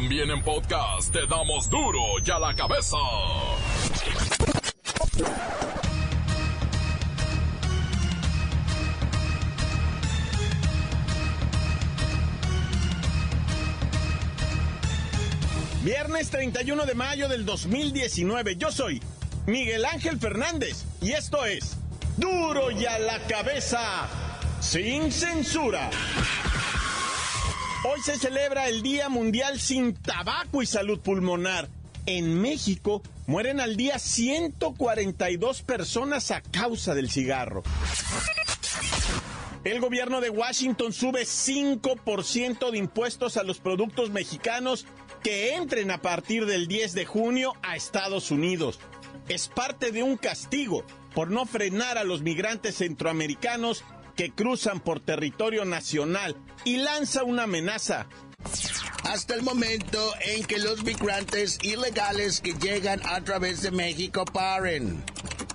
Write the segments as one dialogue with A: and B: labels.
A: También en podcast te damos duro y a la cabeza.
B: Viernes 31 de mayo del 2019. Yo soy Miguel Ángel Fernández y esto es Duro y a la cabeza, sin censura. Hoy se celebra el Día Mundial sin Tabaco y Salud Pulmonar. En México mueren al día 142 personas a causa del cigarro. El gobierno de Washington sube 5% de impuestos a los productos mexicanos que entren a partir del 10 de junio a Estados Unidos. Es parte de un castigo por no frenar a los migrantes centroamericanos que cruzan por territorio nacional y lanza una amenaza.
C: Hasta el momento en que los migrantes ilegales que llegan a través de México paren,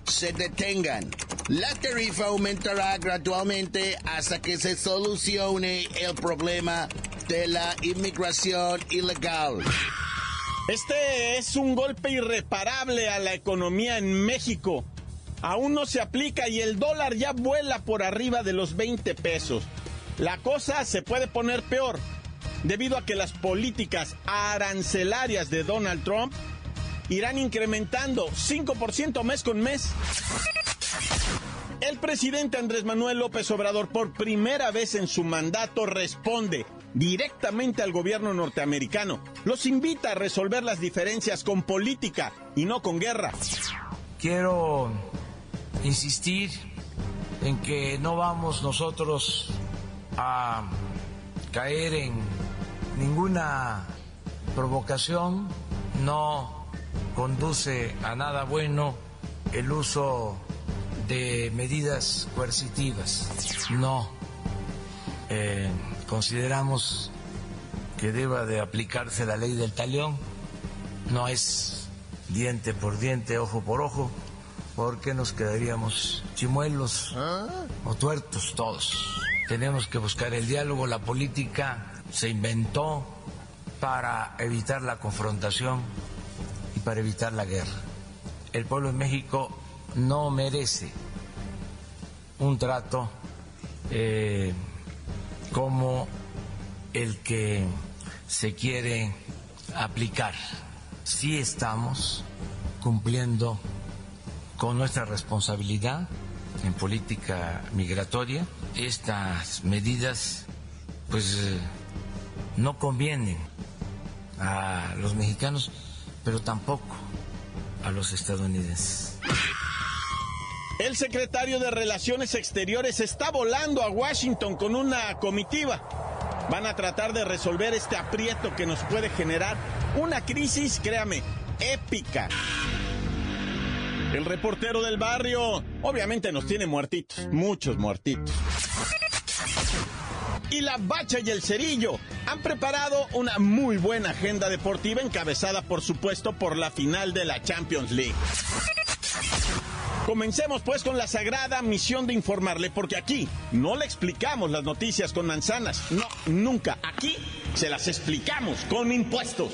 C: se detengan. La tarifa aumentará gradualmente hasta que se solucione el problema de la inmigración ilegal.
B: Este es un golpe irreparable a la economía en México aún no se aplica y el dólar ya vuela por arriba de los 20 pesos. La cosa se puede poner peor debido a que las políticas arancelarias de Donald Trump irán incrementando 5% mes con mes. El presidente Andrés Manuel López Obrador por primera vez en su mandato responde directamente al gobierno norteamericano. Los invita a resolver las diferencias con política y no con guerra.
D: Quiero insistir en que no vamos nosotros a caer en ninguna provocación, no conduce a nada bueno el uso de medidas coercitivas, no. Eh, consideramos que deba de aplicarse la ley del talión, no es diente por diente, ojo por ojo, porque nos quedaríamos chimuelos o tuertos todos. Tenemos que buscar el diálogo, la política se inventó para evitar la confrontación y para evitar la guerra. El pueblo de México no merece un trato eh, como el que se quiere aplicar. Si estamos cumpliendo con nuestra responsabilidad en política migratoria. Estas medidas pues eh, no convienen a los mexicanos, pero tampoco a los estadounidenses.
B: El secretario de Relaciones Exteriores está volando a Washington con una comitiva. Van a tratar de resolver este aprieto que nos puede generar una crisis, créame, épica. El reportero del barrio obviamente nos tiene muertitos, muchos muertitos. Y la Bacha y el Cerillo han preparado una muy buena agenda deportiva encabezada por supuesto por la final de la Champions League. Comencemos pues con la sagrada misión de informarle, porque aquí no le explicamos las noticias con manzanas, no, nunca. Aquí se las explicamos con impuestos.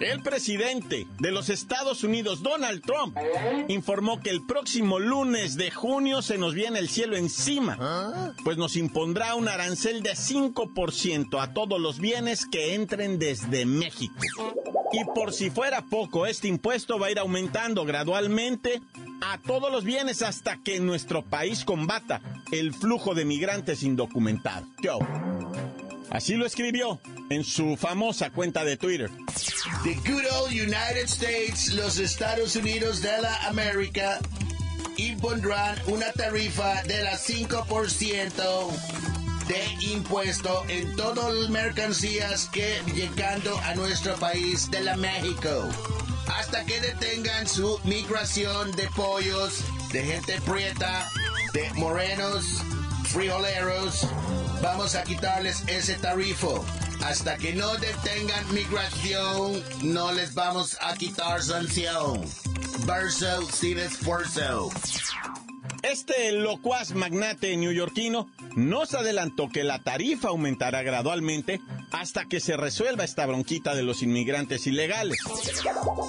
B: El presidente de los Estados Unidos, Donald Trump, informó que el próximo lunes de junio se nos viene el cielo encima, pues nos impondrá un arancel de 5% a todos los bienes que entren desde México. Y por si fuera poco, este impuesto va a ir aumentando gradualmente a todos los bienes hasta que nuestro país combata el flujo de migrantes indocumentados. Así lo escribió en su famosa cuenta de Twitter.
C: The good old United States, los Estados Unidos de la América, impondrán una tarifa de la 5% de impuesto en todas las mercancías que llegando a nuestro país de la México. Hasta que detengan su migración de pollos, de gente prieta, de morenos, frijoleros, vamos a quitarles ese tarifo. Hasta que no detengan migración, no les vamos a quitar sanción. Verso sin esfuerzo.
B: Este locuaz magnate neoyorquino nos adelantó que la tarifa aumentará gradualmente hasta que se resuelva esta bronquita de los inmigrantes ilegales.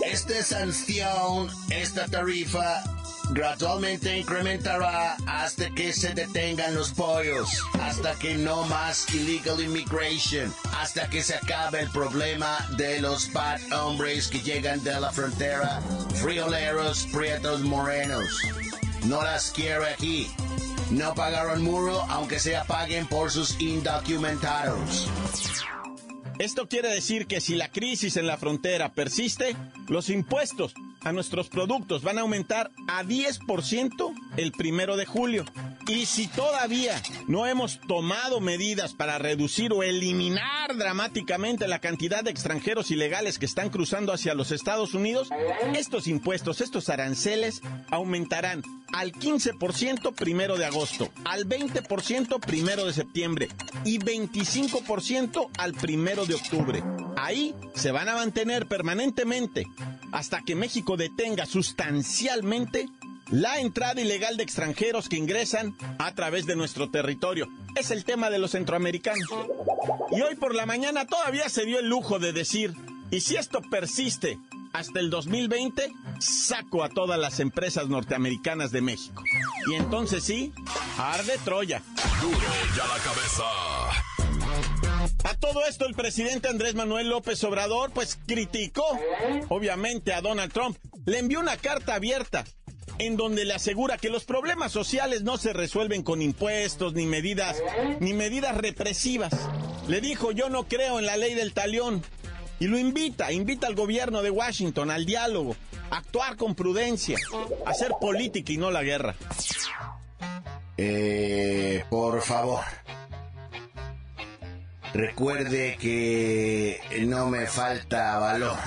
C: Esta sanción, esta tarifa gradualmente incrementará hasta que se detengan los pollos, hasta que no más illegal immigration, hasta que se acabe el problema de los bad hombres que llegan de la frontera, frioleros, prietos, morenos. No las quiero aquí. No pagaron muro aunque sea paguen por sus indocumentados.
B: Esto quiere decir que si la crisis en la frontera persiste, los impuestos a nuestros productos van a aumentar a 10% el primero de julio. Y si todavía no hemos tomado medidas para reducir o eliminar dramáticamente la cantidad de extranjeros ilegales que están cruzando hacia los Estados Unidos, estos impuestos, estos aranceles aumentarán al 15% primero de agosto, al 20% primero de septiembre y 25% al primero de octubre. Ahí se van a mantener permanentemente hasta que México detenga sustancialmente la entrada ilegal de extranjeros que ingresan a través de nuestro territorio. Es el tema de los centroamericanos. Y hoy por la mañana todavía se dio el lujo de decir, y si esto persiste hasta el 2020, saco a todas las empresas norteamericanas de México. Y entonces sí, arde Troya.
A: Duro ya la cabeza.
B: A todo esto el presidente Andrés Manuel López Obrador pues criticó obviamente a Donald Trump. Le envió una carta abierta en donde le asegura que los problemas sociales no se resuelven con impuestos ni medidas ni medidas represivas. Le dijo, "Yo no creo en la ley del talión." Y lo invita, invita al gobierno de Washington al diálogo, a actuar con prudencia, a hacer política y no la guerra.
C: Eh, por favor, recuerde que no me falta valor,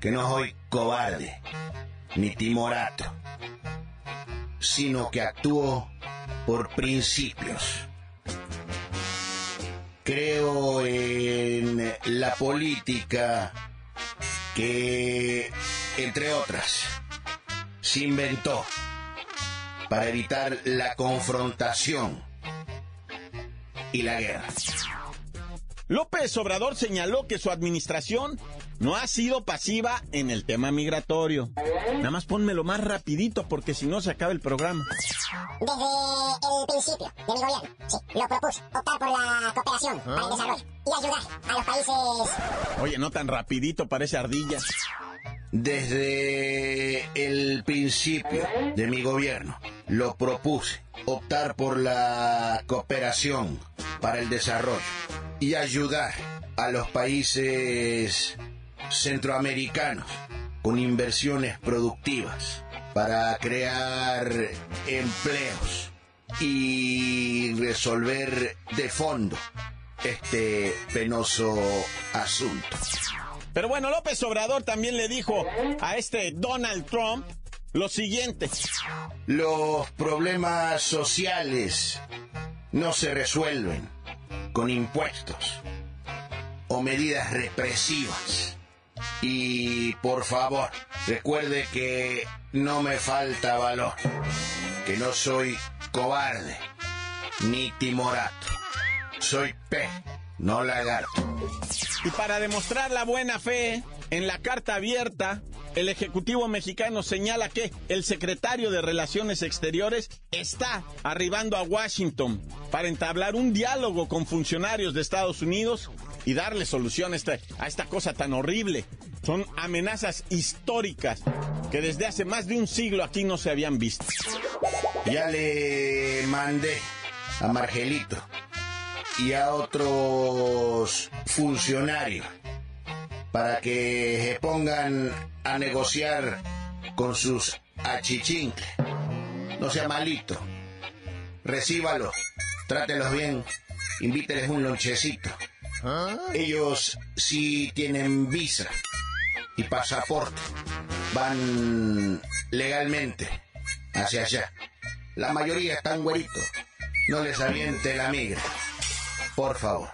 C: que no soy cobarde ni timorato, sino que actúo por principios. Creo en la política que, entre otras, se inventó para evitar la confrontación y la guerra.
B: López Obrador señaló que su administración no ha sido pasiva en el tema migratorio. Nada más pónmelo más rapidito porque si no se acaba el programa.
E: Desde el principio de mi gobierno, sí, lo propuse, optar por la cooperación para el desarrollo y ayudar a los países...
B: Oye, no tan rapidito, parece ardilla.
C: Desde el principio de mi gobierno lo propuse, optar por la cooperación para el desarrollo y ayudar a los países centroamericanos con inversiones productivas para crear empleos y resolver de fondo este penoso asunto.
B: Pero bueno, López Obrador también le dijo a este Donald Trump lo siguiente.
C: Los problemas sociales no se resuelven con impuestos o medidas represivas. Y por favor, recuerde que no me falta valor, que no soy cobarde ni timorato. Soy pez, no lagarto.
B: Y para demostrar la buena fe, en la carta abierta, el Ejecutivo mexicano señala que el secretario de Relaciones Exteriores está arribando a Washington para entablar un diálogo con funcionarios de Estados Unidos y darle solución a esta, a esta cosa tan horrible. Son amenazas históricas que desde hace más de un siglo aquí no se habían visto.
C: Ya le mandé a Margelito y a otros funcionarios para que se pongan a negociar con sus achichincles. No sea malito. Recíbalo trátelos bien, invíteles un lonchecito. Ellos sí tienen visa y pasaporte, van legalmente hacia allá. La mayoría están güeritos. No les aviente la migra. Por favor.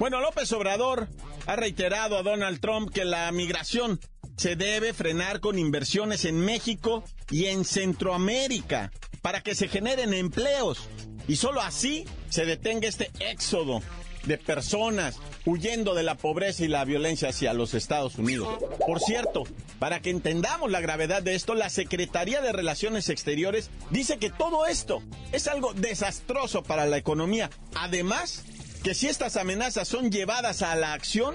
B: Bueno, López Obrador ha reiterado a Donald Trump que la migración se debe frenar con inversiones en México y en Centroamérica para que se generen empleos y solo así se detenga este éxodo de personas huyendo de la pobreza y la violencia hacia los Estados Unidos. Por cierto, para que entendamos la gravedad de esto, la Secretaría de Relaciones Exteriores dice que todo esto es algo desastroso para la economía. Además, que si estas amenazas son llevadas a la acción,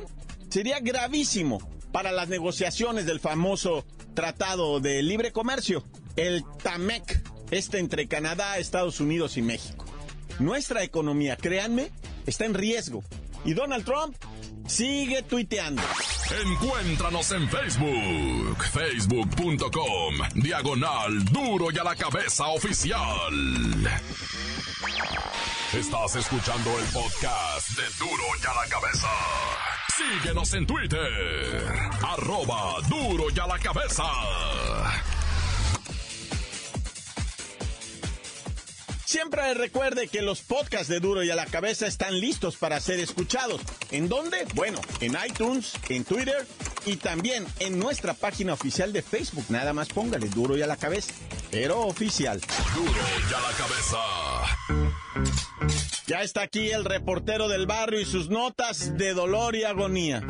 B: sería gravísimo para las negociaciones del famoso Tratado de Libre Comercio, el TAMEC, este entre Canadá, Estados Unidos y México. Nuestra economía, créanme, está en riesgo. Y Donald Trump sigue tuiteando.
A: Encuéntranos en Facebook, facebook.com, diagonal duro y a la cabeza oficial. Estás escuchando el podcast de duro y a la cabeza. Síguenos en Twitter, arroba duro y a la cabeza.
B: Siempre recuerde que los podcasts de Duro y a la Cabeza están listos para ser escuchados. ¿En dónde? Bueno, en iTunes, en Twitter y también en nuestra página oficial de Facebook. Nada más póngale Duro y a la Cabeza, pero oficial.
A: Duro y a la Cabeza.
B: Ya está aquí el reportero del barrio y sus notas de dolor y agonía.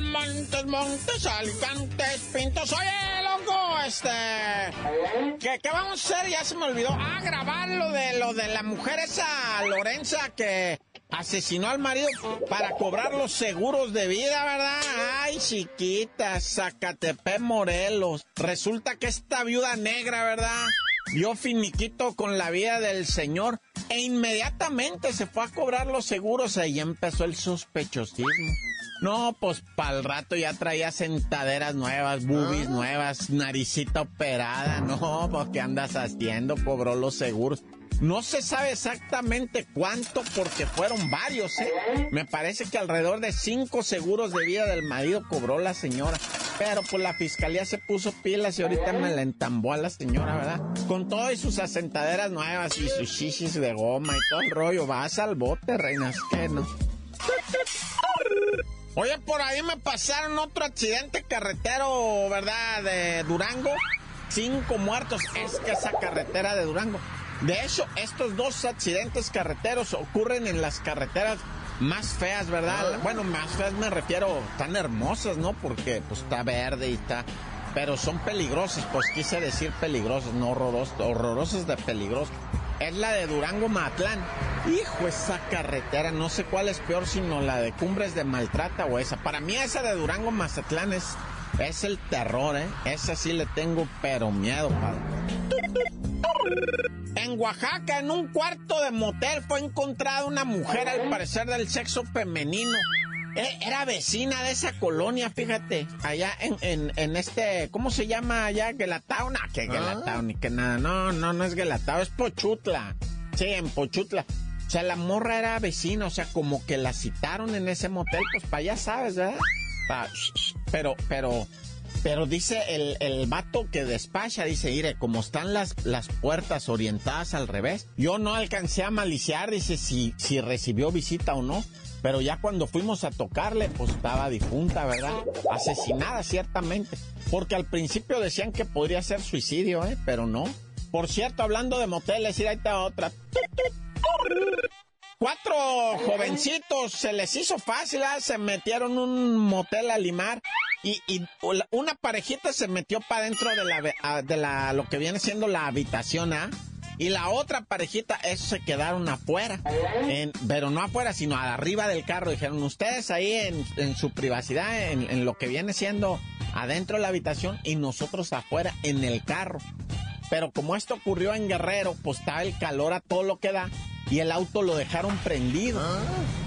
B: Montes, montes, alicantes, pintos, oye, loco, este... ¿Qué, ¿Qué, vamos a hacer? Ya se me olvidó. Ah, grabar lo de, lo de la mujer esa, Lorenza, que asesinó al marido para cobrar los seguros de vida, ¿verdad? Ay, chiquita, Zacatepec, Morelos. Resulta que esta viuda negra, ¿verdad? Dio finiquito con la vida del señor e inmediatamente se fue a cobrar los seguros. Ahí empezó el sospechosismo. No, pues el rato ya traía sentaderas nuevas, boobies
C: Ah.
B: nuevas, naricita operada. No, pues ¿qué andas haciendo? Cobró los seguros. No se sabe exactamente cuánto porque fueron varios, ¿eh? Me parece que alrededor de cinco seguros de vida del marido cobró la señora. Pero pues la fiscalía se puso pilas y ahorita me la entambó a la señora, ¿verdad? Con todo y sus asentaderas nuevas y sus shishis de goma y todo el rollo. Vas al bote, reinas, que no. Oye, por ahí me pasaron otro accidente carretero, ¿verdad? De Durango. Cinco muertos. Es que esa carretera de Durango. De hecho, estos dos accidentes carreteros ocurren en las carreteras más feas, ¿verdad? Bueno, más feas me refiero, tan hermosas, ¿no? Porque pues está verde y está... Pero son peligrosas, pues quise decir peligrosas, no horrorosas, horrorosas de peligrosas. Es la de Durango Matlán. Hijo, esa carretera, no sé cuál es peor, sino la de Cumbres de Maltrata o esa. Para mí esa de Durango Mazatlán es, es el terror, ¿eh? Esa sí le tengo pero miedo, padre. En Oaxaca, en un cuarto de motel, fue encontrada una mujer, al parecer del sexo femenino. E- Era vecina de esa colonia, fíjate, allá en, en, en este, ¿cómo se llama allá? Guelatao, no, que Guelatao, ni que nada, no, no, no es Guelatao, es Pochutla, sí, en Pochutla. O sea, la morra era vecina, o sea, como que la citaron en ese motel, pues para allá sabes, ¿verdad? Pero, pero, pero dice el, el vato que despacha, dice, mire, como están las, las puertas orientadas al revés, yo no alcancé a maliciar, dice, si, si recibió visita o no. Pero ya cuando fuimos a tocarle, pues estaba difunta, ¿verdad? Asesinada, ciertamente. Porque al principio decían que podría ser suicidio, ¿eh? Pero no. Por cierto, hablando de moteles, y ahí está otra. Cuatro jovencitos se les hizo fácil, ¿ah? se metieron un motel a limar y, y una parejita se metió para dentro de la, ah, de la lo que viene siendo la habitación, ¿ah? Y la otra parejita, esos se quedaron afuera. En- pero no afuera, sino arriba del carro. Dijeron, ustedes ahí en, su privacidad, en, en lo que viene siendo adentro de la habitación y nosotros afuera en el carro. Pero como esto ocurrió en Guerrero, pues estaba el calor a todo lo que da. Y el auto lo dejaron prendido.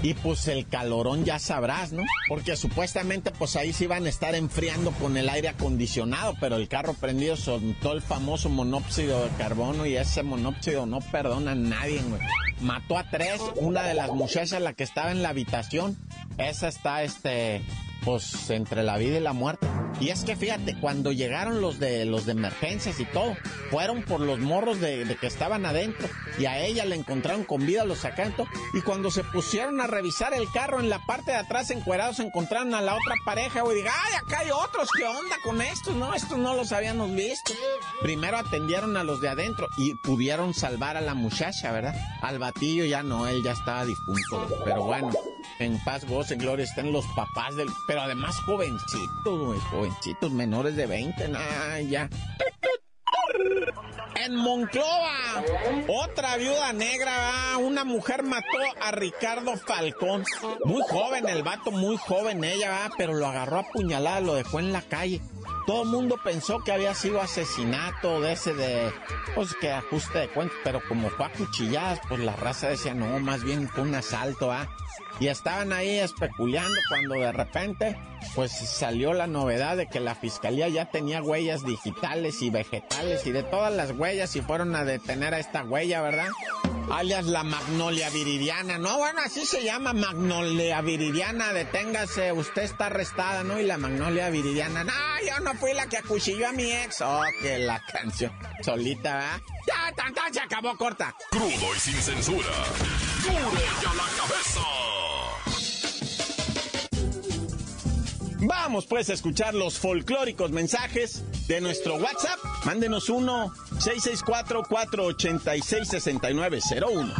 B: Y pues el calorón ya sabrás, ¿no? Porque supuestamente pues ahí se iban a estar enfriando con el aire acondicionado, pero el carro prendido soltó el famoso monóxido de carbono y ese monóxido no perdona a nadie, güey. Mató a tres, una de las muchachas, la que estaba en la habitación, esa está, este, pues entre la vida y la muerte. Y es que fíjate, cuando llegaron los de los de emergencias y todo, fueron por los morros de, que estaban adentro y a ella le encontraron con vida, los sacaron y cuando se pusieron a revisar el carro en la parte de atrás encuerados encontraron a la otra pareja, güey, diga, ay, acá hay otros, ¿qué onda con estos? No, estos no los habíamos visto. Primero atendieron a los de adentro y pudieron salvar a la muchacha, ¿verdad? Al batillo ya no, él ya estaba difunto, pero bueno, en paz, goce, gloria estén los papás del pero además jovencitos, jovencitos, menores de 20, nada, ya. En Monclova, otra viuda negra, una mujer mató a Ricardo Falcón. Muy joven el vato, muy joven ella, pero lo agarró a puñalada, lo dejó en la calle. Todo el mundo pensó que había sido asesinato de ese de, pues que ajuste de cuentas, pero como fue a cuchilladas, pues la raza decía, no, más bien fue un asalto, ¿ah? y estaban ahí especulando cuando de repente pues salió la novedad de que la fiscalía ya tenía huellas digitales y vegetales y de todas las huellas y fueron a detener a esta huella, ¿verdad? Alias la magnolia viridiana, ¿no? Bueno, así se llama magnolia viridiana, deténgase, usted está arrestada, ¿no? Y la magnolia viridiana, no, yo no fui la que acuchilló a mi ex. Oh, que la canción solita, ¿verdad? Ya, tan, tan, se acabó corta.
A: Crudo y sin censura. Duro ya la cabeza.
B: Vamos pues a escuchar los folclóricos mensajes de nuestro WhatsApp. Mándenos uno
F: 664 486 6901.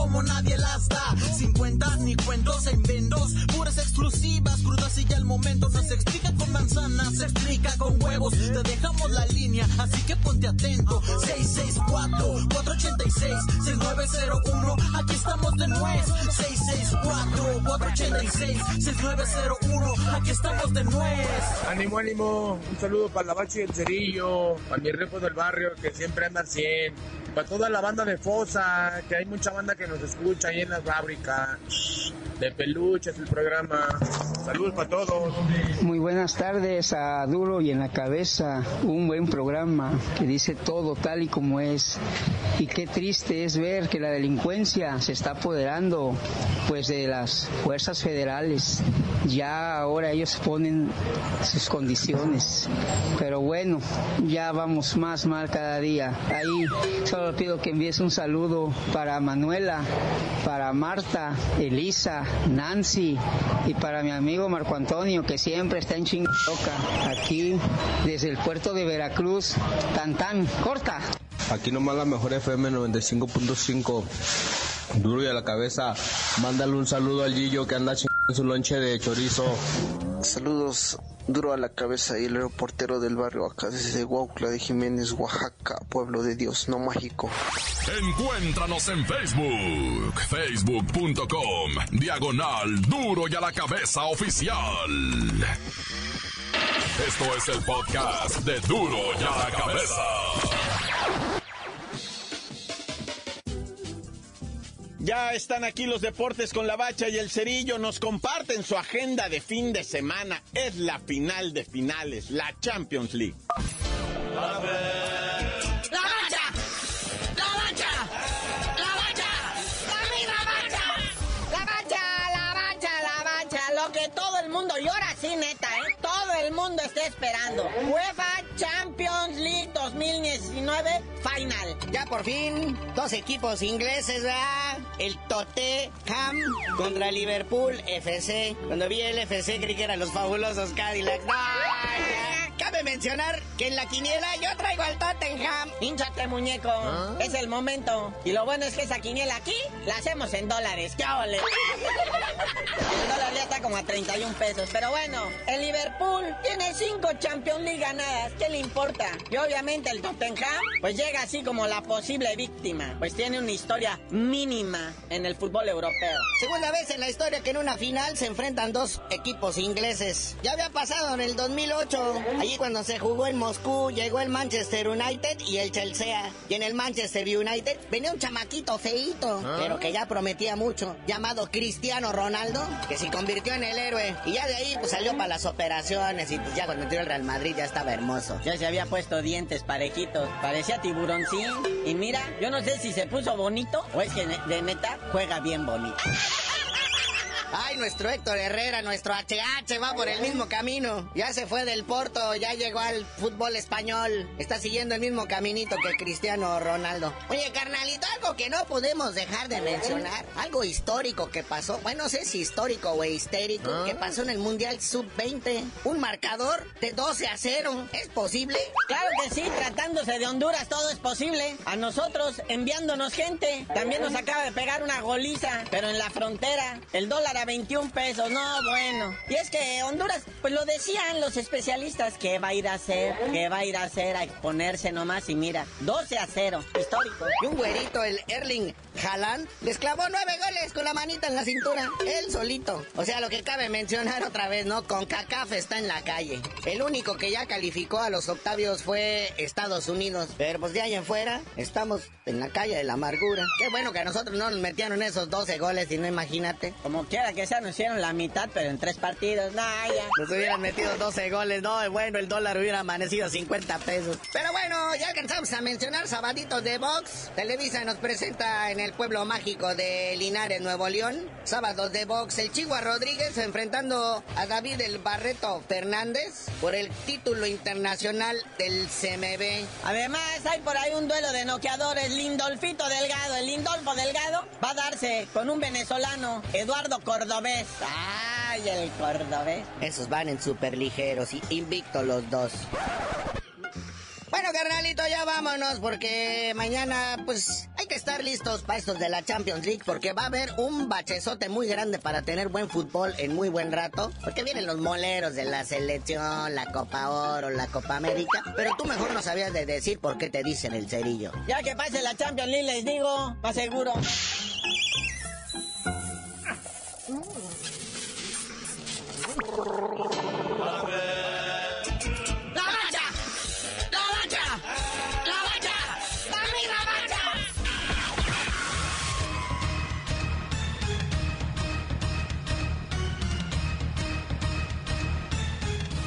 F: Como nadie las da. Sin cuentas ni cuentos en vendos, puras exclusivas, crudas y ya el momento. No se explica con manzanas, se explica con huevos. Te dejamos la línea, así que ponte atento. 664-486-6901, aquí estamos de nuez. 664-486-6901, aquí estamos de nuez.
G: Ánimo, ánimo, un saludo para la bache y el cerillo, para mi repo del barrio que siempre anda al 100, para toda la banda de Fosa, que hay mucha banda que nos escucha ahí en la fábrica. De peluches el programa. Saludos para todos.
H: Muy buenas tardes a Duro y en la cabeza. Un buen programa que dice todo tal y como es. Y qué triste es ver que la delincuencia se está apoderando pues de las fuerzas federales. Ya ahora ellos ponen sus condiciones. Pero bueno, ya vamos más mal cada día. Ahí solo pido que envíes un saludo para Manuela, para Marta, Elisa, Nancy y para mi amigo Marco Antonio que siempre está en chingoca aquí desde el puerto de Veracruz. Tan tan, corta.
I: Aquí nomás la mejor FM 95.5. Duro y a la cabeza. Mándale un saludo al Gillo que anda en su lonche de chorizo.
J: Saludos duro a la cabeza y el reportero del barrio acá desde Huautla de Jiménez, Oaxaca, pueblo de Dios, no mágico.
A: Encuéntranos en Facebook, facebook.com, diagonal duro y a la cabeza oficial. Esto es el podcast de duro y a la cabeza.
B: Ya están aquí los deportes con la bacha y el cerillo. Nos comparten su agenda de fin de semana. Es la final de finales, la Champions League.
F: ¡La bacha! ¡La bacha! ¡La bacha!
K: ¡La bacha! ¡La bacha! ¡La bacha! ¡La bacha! Lo que todo el mundo llora, sí, neta, mundo está esperando. UEFA Champions League 2019 Final.
L: Ya por fin, dos equipos ingleses, ¿verdad? El Tottenham contra Liverpool FC. Cuando vi el FC creí que eran los fabulosos Cadillacs. ¡No! Cabe mencionar que en la quiniela yo traigo al Tottenham.
K: Hinchate, muñeco. Es el momento. Y lo bueno es que esa quiniela aquí la hacemos en dólares. ¡Qué ole! El dólar ya está como a 31 pesos. Pero bueno, el Liverpool tiene 5 Champions League ganadas. ¿Qué le importa? Y obviamente el Tottenham, pues llega así como la posible víctima. Pues tiene una historia mínima en el fútbol europeo.
L: Segunda vez en la historia que en una final se enfrentan dos equipos ingleses. Ya había pasado en el 2008. Allí cuando se jugó en Moscú, llegó el Manchester United y el Chelsea. Y en el Manchester United venía un chamaquito feíto,
C: ¿Ah?
L: pero que ya prometía mucho, llamado Cristiano Ronaldo, que se convirtió en el héroe. Y ya de ahí pues, salió para las operaciones y pues, ya cuando entró el Real Madrid ya estaba hermoso.
K: Ya se había puesto dientes parejitos. Parecía tiburoncín. Y mira, yo no sé si se puso bonito o es que de neta juega bien bonito.
L: Ay, nuestro Héctor Herrera, nuestro HH va por el mismo camino. Ya se fue del Porto, ya llegó al fútbol español. Está siguiendo el mismo caminito que Cristiano Ronaldo. Oye, carnalito, algo que no podemos dejar de mencionar. Algo histórico que pasó. Bueno, no sé si histórico o histérico. Que pasó en el Mundial Sub-20. Un marcador de 12 a 0. ¿Es posible?
K: Claro que sí, tratándose de Honduras todo es posible. A nosotros enviándonos gente. También nos acaba de pegar una goliza, pero en la frontera. El dólar a 21 pesos, no, bueno. Y es que Honduras, pues lo decían los especialistas, que va a ir a hacer, que va a ir a hacer, a exponerse nomás. Y mira, 12 a 0, histórico.
L: Y un güerito, el Erling Haaland, les clavó nueve goles con la manita en la cintura. Él solito. O sea, lo que cabe mencionar otra vez, ¿no? Con CACAF está en la calle. El único que ya calificó a los octavios fue Estados Unidos. Pero pues de ahí en fuera, estamos en la calle de la amargura. Qué bueno que a nosotros no nos metieron esos 12 goles y no imagínate.
K: Como quiera que sea, nos hicieron la mitad, pero en tres partidos. Nah, ya.
L: Nos hubieran metido 12 goles, no, bueno, el dólar hubiera amanecido 50 pesos. Pero bueno, ya alcanzamos a mencionar sabaditos de box. Televisa nos presenta en el pueblo mágico de Linares, Nuevo León. Sábados de box, el Chihuahua Rodríguez enfrentando a David el Barreto Fernández por el título internacional del CMB.
K: Además, hay por ahí un duelo de noqueadores. Lindolfito Delgado, el Lindolfo Delgado, va a darse con un venezolano, Eduardo Cordobés. ¡Ay, el Cordobés!
L: Esos van en super ligeros y invicto los dos. Bueno, carnalito, ya vámonos porque mañana, pues, hay que estar listos para estos de la Champions League porque va a haber un bachezote muy grande para tener buen fútbol en muy buen rato. Porque vienen los moleros de la selección, la Copa Oro, la Copa América. Pero tú mejor no sabías de decir por qué te dicen el cerillo.
K: Ya que pase la Champions League, les digo, más seguro.